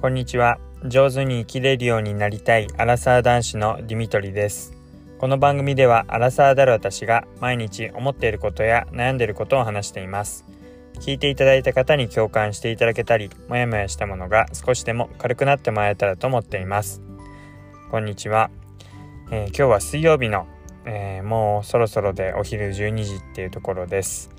こんにちは。上手に生きれるようになりたいアラサー男子のディミトリです。この番組ではアラサーである私が毎日思っていることや悩んでいることを話しています。聞いていただいた方に共感していただけたりもやもやしたものが少しでも軽くなってもらえたらと思っています。こんにちは、えー、今日は水曜日の、えー、もうそろそろでお昼12時っていうところです。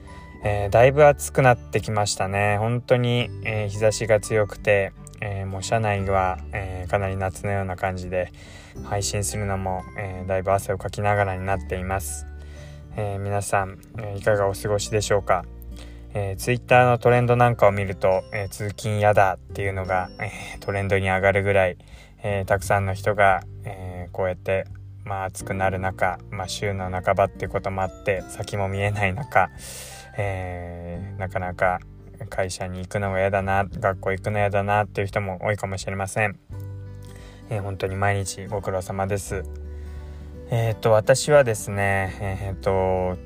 えー、だいぶ暑くなってきましたね。本当に、えー、日差しが強くて、えー、もう車内は、えかなり夏のような感じで配信するのも、えだいぶ汗をかきながらになっています、え皆さん、えいかがお過ごしでしょうか？えー、ツイッターのトレンドなんかを見ると、えー、通勤やだっていうのが、えー、トレンドに上がるぐらい、えたくさんの人が、えこうやって、まあ、暑くなる中、まあ、週の半ばっていうこともあって先も見えない中、えー、なかなか会社に行くのが嫌だな学校行くの嫌だなっていう人も多いかもしれません、えー、本当に毎日ご苦労様ですえっ、と私はですねえっ、と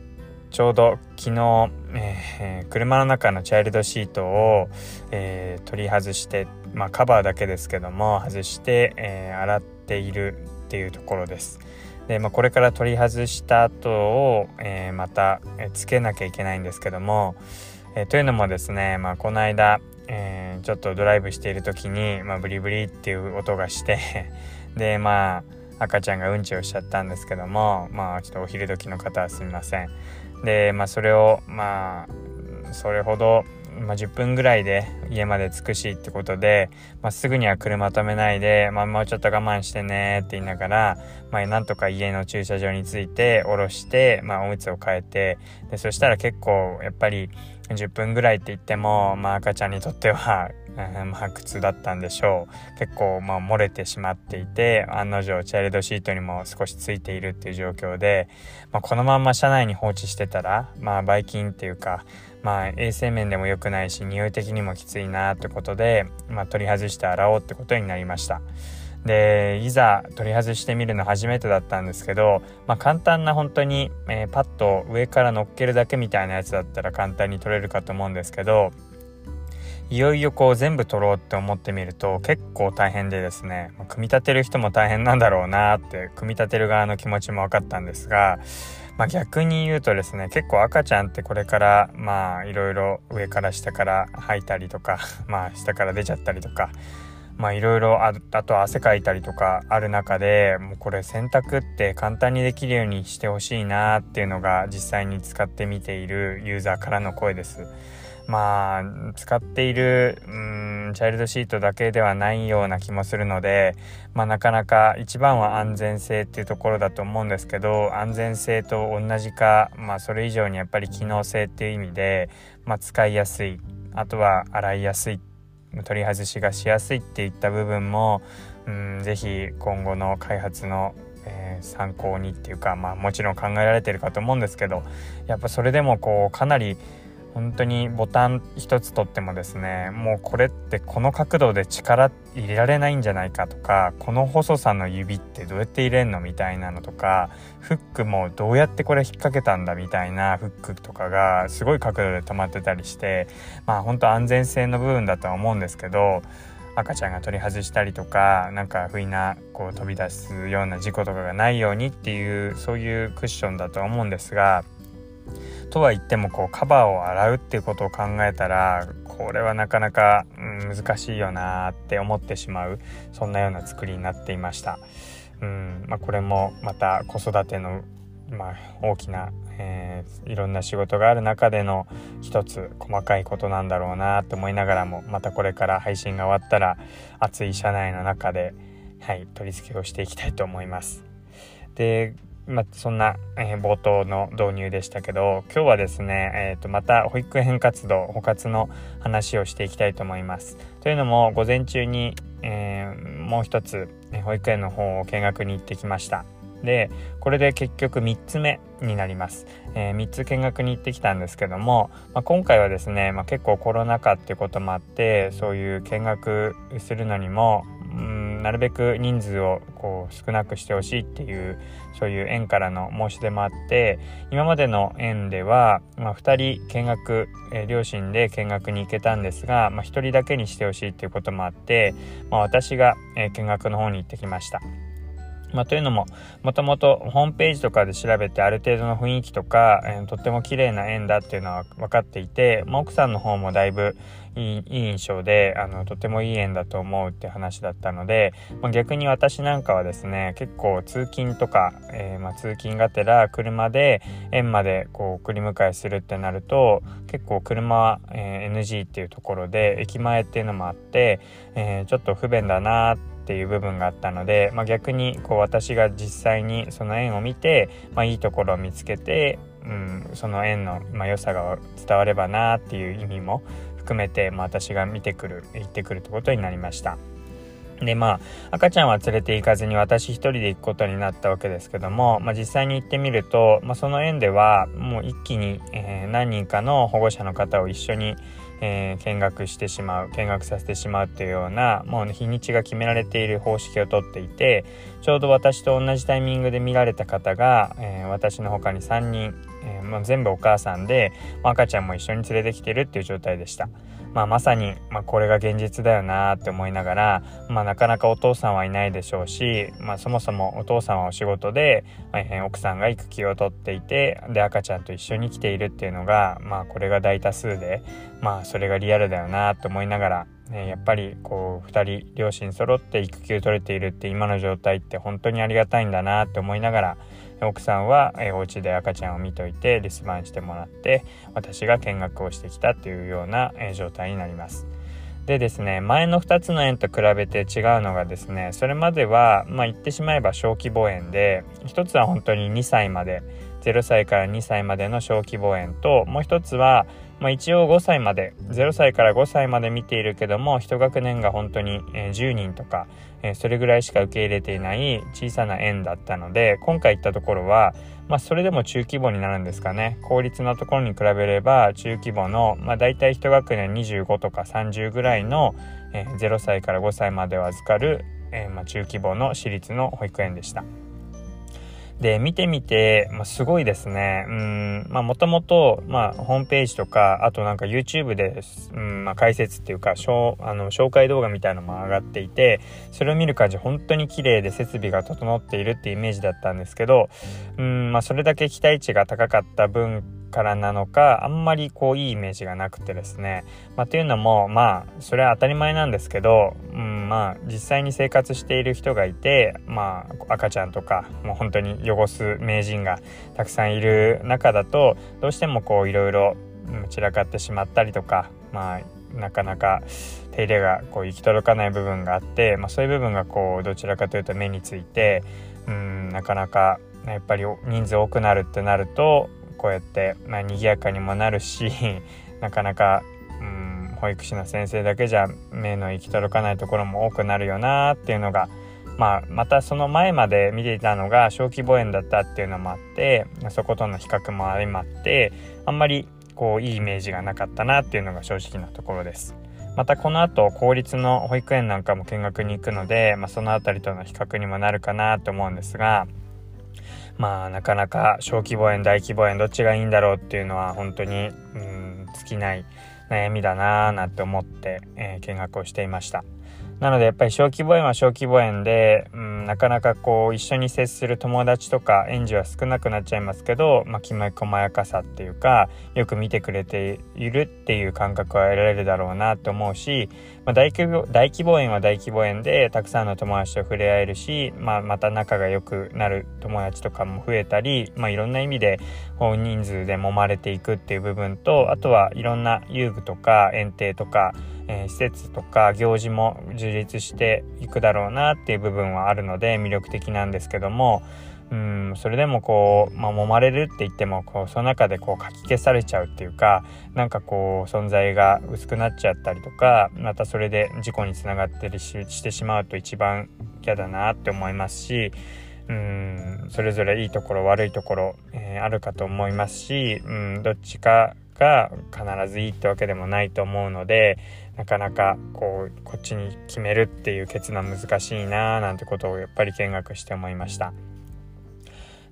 ちょうど昨日、え、車の中のチャイルドシートを、え、取り外して、まあ、カバーだけですけども外して、え、洗っているっていうところです。で、まあ、これから取り外した後を、えー、また、えー、つけなきゃいけないんですけども、え、というのもですね、まあ、この間、えちょっとドライブしている時に、まあ、ブリブリっていう音がして でまあ赤ちゃんがうんちをしちゃったんですけどもまあちょっとお昼時の方はすみません。でまあそれをまあそれほどまあ、10分ぐらいで家まで着くしってことで、まあ、すぐには車止めないで、まあ、もうちょっと我慢してねって言いながら、まあ、なんとか家の駐車場に着いて降ろして、まあ、おむつを替えてでそしたら結構やっぱり10分ぐらいって言っても、まあ、赤ちゃんにとっては まあ苦痛だったんでしょう。結構まあ漏れてしまっていて案の定チャイルドシートにも少しついているっていう状況で、まあ、このまま車内に放置してたらまあばい菌っていうかまあ衛生面でも良くないし匂い的にもきついなってことで、まあ、取り外して洗おうってことになりました。でいざ取り外してみるの初めてだったんですけど、まあ、簡単な本当に、えー、パッと上から乗っけるだけみたいなやつだったら簡単に取れるかと思うんですけどいよいよこう全部取ろうって思ってみると結構大変でですね、組み立てる人も大変なんだろうなって組み立てる側の気持ちも分かったんですがまあ、逆に言うとですね結構赤ちゃんってこれからまあいろいろ上から下から吐いたりとか まあ下から出ちゃったりとかまあいろいろあと汗かいたりとかある中でもうこれ洗濯って簡単にできるようにしてほしいなっていうのが実際に使ってみているユーザーからの声です。まあ使っているうんチャイルドシートだけではないような気もするので、まあ、なかなか一番は安全性っていうところだと思うんですけど安全性と同じか、まあ、それ以上にやっぱり機能性っていう意味で、まあ、使いやすいあとは洗いやすい取り外しがしやすいっていった部分もうん是非今後の開発のえー、参考にっていうかまあもちろん考えられてるかと思うんですけどやっぱそれでもこうかなり本当にボタン一つとってもですねもうこれってこの角度で力入れられないんじゃないかとかこの細さの指ってどうやって入れんのみたいなのとかフックもどうやってこれ引っ掛けたんだみたいなフックとかがすごい角度で止まってたりしてまあ本当安全性の部分だとは思うんですけど赤ちゃんが取り外したりとかなんか不意なこう飛び出すような事故とかがないようにっていうそういうクッションだとは思うんですがとは言ってもこうカバーを洗うっていうことを考えたらこれはなかなか、難しいよなって思ってしまうそんなような作りになっていました。うんまあ、これもまた子育ての、まあ、大きな、えー、いろんな仕事がある中での一つ細かいことなんだろうなって思いながらもまたこれから配信が終わったら暑い車内の中で、はい、取り付けをしていきたいと思います。でまあ、そんな、えー、冒頭の導入でしたけど今日はですね、えー、とまた保育園活動保活の話をしていきたいと思います。というのも午前中に、えー、もう一つ保育園の方を見学に行ってきました。でこれで結局3つ目になります、えー、3つ見学に行ってきたんですけども、まあ、今回はですね、まあ、結構コロナ禍っていうこともあってそういう見学するのにもなるべく人数をこう少なくしてほしいっていうそういう園からの申し出もあって今までの園では、まあ、2人見学、え、両親で見学に行けたんですが、まあ、1人だけにしてほしいっていうこともあって、まあ、私が、え、見学の方に行ってきました。まあ、というのももともとホームページとかで調べてある程度の雰囲気とか、えー、とっても綺麗な縁だっていうのは分かっていて、まあ、奥さんの方もだいぶいい印象であのとてもいい縁だと思うって話だったので、まあ、逆に私なんかはですね結構通勤とか、えー、ま、通勤がてら車で園までこう送り迎えするってなると結構車は、えー、NG っていうところで駅前っていうのもあって、えー、ちょっと不便だなってていう部分があったので、まあ、逆にこう私が実際にその縁を見て、まあ、いいところを見つけて、うん、その縁の、まあ、良さが伝わればなっていう意味も含めて、まあ、私が見てくる行ってくるってことになりました。でまあ赤ちゃんは連れて行かずに私一人で行くことになったわけですけども、まあ、実際に行ってみると、まあ、その園ではもう一気に、えー、何人かの保護者の方を一緒に、えー、見学してしまう見学させてしまうというようなもう日にちが決められている方式をとっていてちょうど私と同じタイミングで見られた方が、えー、私の他に3人、えー、全部お母さんで、まあ、赤ちゃんも一緒に連れてきてるっていう状態でした。まあ、まさに、まあ、これが現実だよなって思いながら、まあ、なかなかお父さんはいないでしょうし、まあ、そもそもお父さんはお仕事で、えー、奥さんが育休を取っていてで赤ちゃんと一緒に来ているっていうのが、まあ、これが大多数で、まあ、それがリアルだよなって思いながら、ね、やっぱりこう2人両親揃って育休取れているって今の状態って本当にありがたいんだなって思いながら奥さんは、えー、お家で赤ちゃんを見といて留守番してもらって私が見学をしてきたというような、えー、状態になります。でですね前の2つの園と比べて違うのがですねそれまでは、まあ、言ってしまえば小規模園で1つは本当に2歳まで0歳から2歳までの小規模園ともう1つはまあ、一応5歳まで0歳から5歳まで見ているけども1学年が本当に10人とかそれぐらいしか受け入れていない小さな園だったので今回行ったところは、まあ、それでも中規模になるんですかね公立のところに比べれば中規模の、まあ、大体1学年25とか30ぐらいの0歳から5歳までを預かる、まあ、中規模の私立の保育園でした。で、見てみて、まあ、すごいですね。うん、まあ、もともと、ま、ホームページとか、あとなんか YouTube で、うん、まあ、解説っていうか、しょあの紹介動画みたいのも上がっていて、それを見る感じ、本当に綺麗で設備が整っているっていうイメージだったんですけど、うん、まあ、それだけ期待値が高かった分からなのかあんまりこういいイメージがなくてですね、まあ、というのもまあそれは当たり前なんですけど、うん、まあ実際に生活している人がいてまあ赤ちゃんとかもう本当に汚す名人がたくさんいる中だとどうしてもこういろいろ散らかってしまったりとかまあなかなか手入れがこう行き届かない部分があって、まあ、そういう部分がこうどちらかというと目についてうんなかなかやっぱり人数多くなるってなるとこうやって、まあ、賑やかにもなるし なかなか、うん、保育士の先生だけじゃ目の行き届かないところも多くなるよなっていうのが、まあ、またその前まで見ていたのが小規模園だったっていうのもあってそことの比較も相まってあんまりこういいイメージがなかったなっていうのが正直なところです。またこの後公立の保育園なんかも見学に行くので、まあ、その辺りとの比較にもなるかなと思うんですがまあなかなか小規模園大規模園どっちがいいんだろうっていうのは本当にうん尽きない悩みだなぁなんて思って、えー、見学をしていました。なのでやっぱり小規模園は小規模園で、うん、なかなかこう一緒に接する友達とか園児は少なくなっちゃいますけど、まあ、きめ細やかさっていうかよく見てくれているっていう感覚は得られるだろうなと思うし、まあ、大規模大規模園は大規模園でたくさんの友達と触れ合えるし、まあ、また仲が良くなる友達とかも増えたり、まあ、いろんな意味で大人数で揉まれていくっていう部分とあとはいろんな遊具とか園庭とかえー、施設とか行事も充実していくだろうなっていう部分はあるので魅力的なんですけどもうんそれでもこう、まあ、揉まれるって言ってもこうその中でこうかき消されちゃうっていうかなんかこう存在が薄くなっちゃったりとかまたそれで事故につながったりしてしまうと一番嫌だなって思いますしうんそれぞれいいところ悪いところ、えー、あるかと思いますしうんどっちかが必ずいいってわけでもないと思うのでなかなかこうこっちに決めるっていう決断難しいなーなんてことをやっぱり見学して思いました。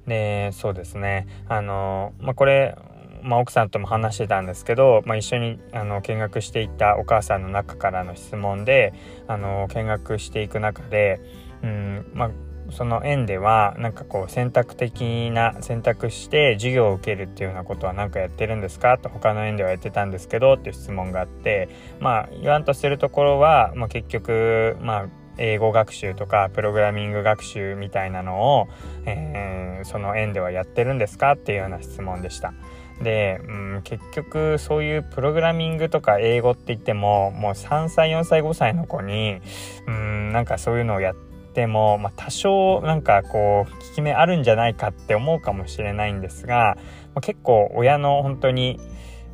でそうですねあの、まあ、これまあ、奥さんとも話してたんですけど、まあ、一緒にあの見学していたお母さんの中からの質問であの見学していく中で、うんまあ、その園ではなんかこう選択的な選択して授業を受けるっていうようなことは何かやってるんですかと他の園ではやってたんですけどっていう質問があってまあ言わんとするところは、まあ、結局まあ英語学習とかプログラミング学習みたいなのを、えー、その園ではやってるんですかっていうような質問でした。で、うん、結局そういうプログラミングとか英語って言ってももう3歳4歳5歳の子にうんなんかそういうのをやっても、まあ、多少なんかこう効き目あるんじゃないかって思うかもしれないんですが、まあ、結構親の本当に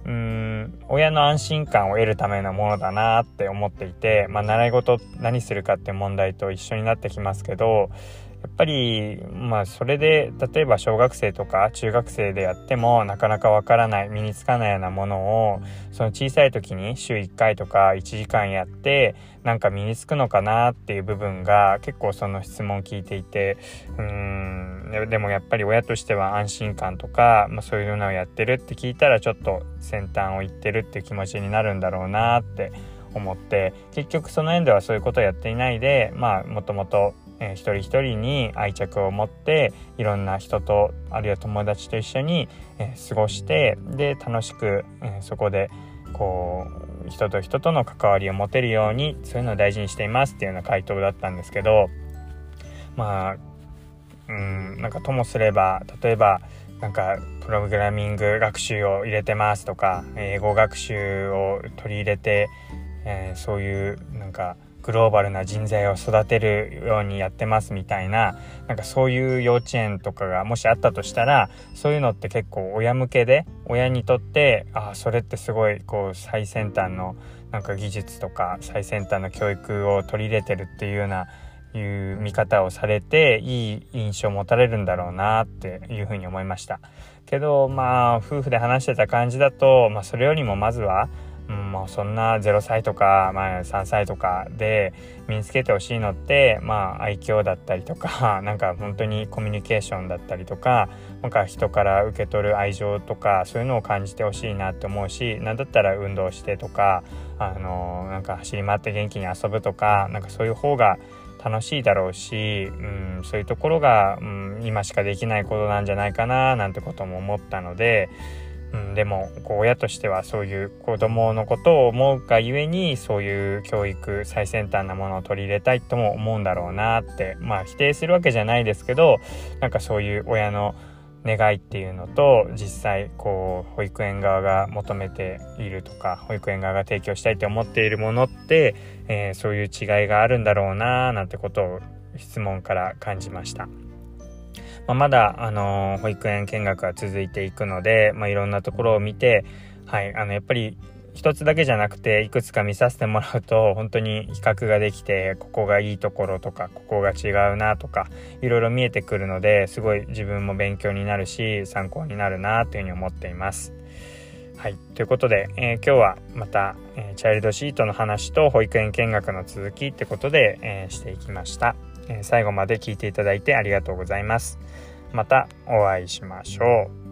うん親の安心感を得るためのものだなって思っていて、まあ、習い事何するかって問題と一緒になってきますけどやっぱりまあそれで例えば小学生とか中学生でやってもなかなかわからない身につかないようなものをその小さい時に週1回とか1時間やってなんか身につくのかなっていう部分が結構その質問を聞いていてうんでもやっぱり親としては安心感とか、まあ、そういうのをやってるって聞いたらちょっと先端を行ってるっていう気持ちになるんだろうなって思って結局その縁ではそういうことをやっていないでまあもともとえー、一人一人に愛着を持っていろんな人とあるいは友達と一緒に、えー、過ごしてで楽しく、えー、そこでこう人と人との関わりを持てるようにそういうのを大事にしていますっていうような回答だったんですけどまあうんなんかともすれば例えばなんかプログラミング学習を入れてますとか英語学習を取り入れて、えー、そういうなんかグローバルな人材を育てるようにやってますみたいななんかそういう幼稚園とかがもしあったとしたらそういうのって結構親向けで親にとってああそれってすごいこう最先端のなんか技術とか最先端の教育を取り入れてるっていうようないう見方をされていい印象を持たれるんだろうなっていうふうに思いました。けどまあ夫婦で話してた感じだと、まあ、それよりもまずはそんな0歳とか、まあ、3歳とかで身につけてほしいのってまあ愛嬌だったりとか なんか本当にコミュニケーションだったりとかなんか人から受け取る愛情とかそういうのを感じてほしいなって思うし何だったら運動してとかあのなんか走り回って元気に遊ぶとかなんかそういう方が楽しいだろうし、うん、そういうところが、うん、今しかできないことなんじゃないかななんてことも思ったのでうん、でもこう親としてはそういう子供のことを思うがゆえにそういう教育最先端なものを取り入れたいとも思うんだろうなってまあ否定するわけじゃないですけどなんかそういう親の願いっていうのと実際こう保育園側が求めているとか保育園側が提供したいと思っているものって、えー、そういう違いがあるんだろうななんてことを質問から感じました。まあ、まだ、あのー、保育園見学が続いていくので、まあ、いろんなところを見て、はい、あの、やっぱり、一つだけじゃなくていくつか見させてもらうと本当に比較ができてここがいいところとかここが違うなとかいろいろ見えてくるのですごい自分も勉強になるし参考になるなというふうに思っています。はい。ということで、えー、今日はまた、えー、チャイルドシートの話と保育園見学の続きってことで、えー、していきました。え最後まで聞いていただいてありがとうございます。またお会いしましょう。